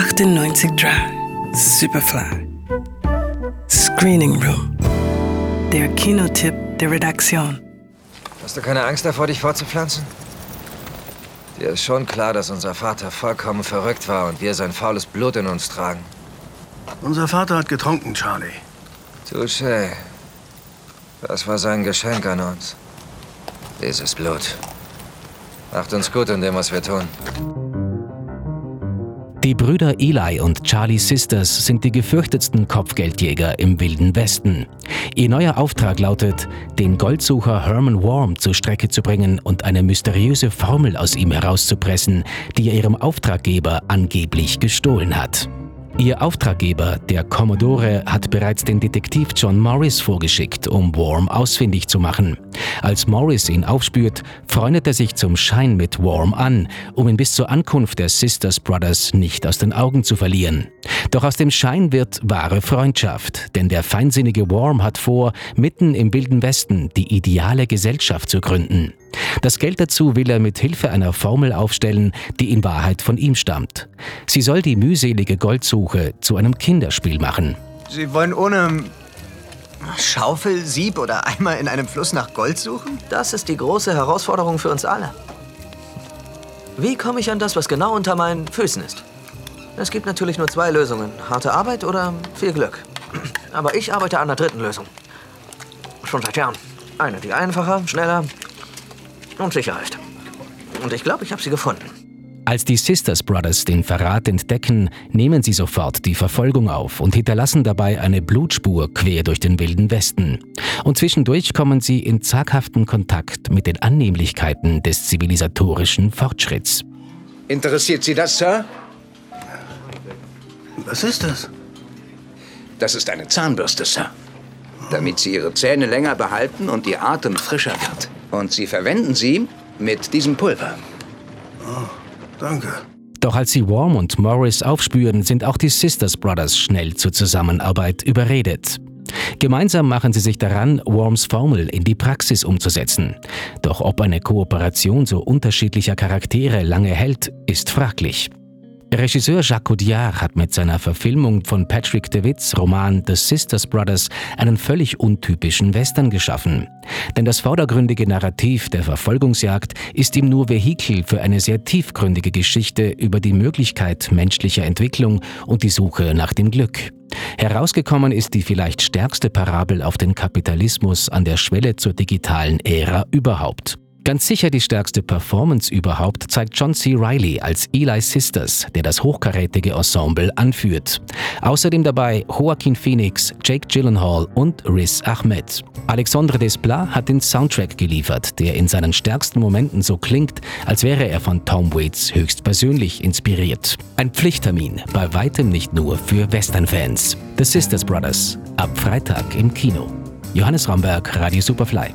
98 Drive, Superfly. Screening Room. Der Kinotipp der Redaktion. Hast du keine Angst davor, dich fortzupflanzen? Dir ist schon klar, dass unser Vater vollkommen verrückt war und wir sein faules Blut in uns tragen. Unser Vater hat getrunken, Charlie. Touché. Das war sein Geschenk an uns. Dieses Blut. Macht uns gut in dem, was wir tun. Die Brüder Eli und Charlie Sisters sind die gefürchtetsten Kopfgeldjäger im Wilden Westen. Ihr neuer Auftrag lautet, den Goldsucher Herman Worm zur Strecke zu bringen und eine mysteriöse Formel aus ihm herauszupressen, die er ihrem Auftraggeber angeblich gestohlen hat. Ihr Auftraggeber, der Commodore, hat bereits den Detektiv John Morris vorgeschickt, um Worm ausfindig zu machen. Als Morris ihn aufspürt, freundet er sich zum Schein mit Worm an, um ihn bis zur Ankunft der Sisters Brothers nicht aus den Augen zu verlieren. Doch aus dem Schein wird wahre Freundschaft, denn der feinsinnige Worm hat vor, mitten im Wilden Westen die ideale Gesellschaft zu gründen. Das Geld dazu will er mit Hilfe einer Formel aufstellen, die in Wahrheit von ihm stammt. Sie soll die mühselige Goldsuche zu einem Kinderspiel machen. Sie wollen ohne Schaufel, Sieb oder Eimer in einem Fluss nach Gold suchen? Das ist die große Herausforderung für uns alle. Wie komme ich an das, was genau unter meinen Füßen ist? Es gibt natürlich nur zwei Lösungen. Harte Arbeit oder viel Glück. Aber ich arbeite an der dritten Lösung. Schon seit Jahren. Eine, die einfacher, schneller und sicher ist. Und ich glaube, ich habe sie gefunden. Als die Sisters Brothers den Verrat entdecken, nehmen sie sofort die Verfolgung auf und hinterlassen dabei eine Blutspur quer durch den wilden Westen. Und zwischendurch kommen sie in zaghaften Kontakt mit den Annehmlichkeiten des zivilisatorischen Fortschritts. Interessiert Sie das, Sir? Was ist das? Das ist eine Zahnbürste, Sir. Damit Sie Ihre Zähne länger behalten und Ihr Atem frischer wird. Und Sie verwenden sie mit diesem Pulver. Oh, danke. Doch als sie Worm und Morris aufspüren, sind auch die Sisters Brothers schnell zur Zusammenarbeit überredet. Gemeinsam machen sie sich daran, Worms Formel in die Praxis umzusetzen. Doch ob eine Kooperation so unterschiedlicher Charaktere lange hält, ist fraglich. Regisseur Jacques Audiard hat mit seiner Verfilmung von Patrick DeWitts Roman The Sisters Brothers einen völlig untypischen Western geschaffen. Denn das vordergründige Narrativ der Verfolgungsjagd ist ihm nur Vehikel für eine sehr tiefgründige Geschichte über die Möglichkeit menschlicher Entwicklung und die Suche nach dem Glück. Herausgekommen ist die vielleicht stärkste Parabel auf den Kapitalismus an der Schwelle zur digitalen Ära überhaupt. Ganz sicher die stärkste Performance überhaupt zeigt John C. Reilly als Eli Sisters, der das hochkarätige Ensemble anführt. Außerdem dabei Joaquin Phoenix, Jake Gyllenhaal und Riz Ahmed. Alexandre Desplat hat den Soundtrack geliefert, der in seinen stärksten Momenten so klingt, als wäre er von Tom Waits höchstpersönlich inspiriert. Ein Pflichttermin, bei weitem nicht nur für Western-Fans. The Sisters Brothers, ab Freitag im Kino. Johannes Ramberg, Radio Superfly.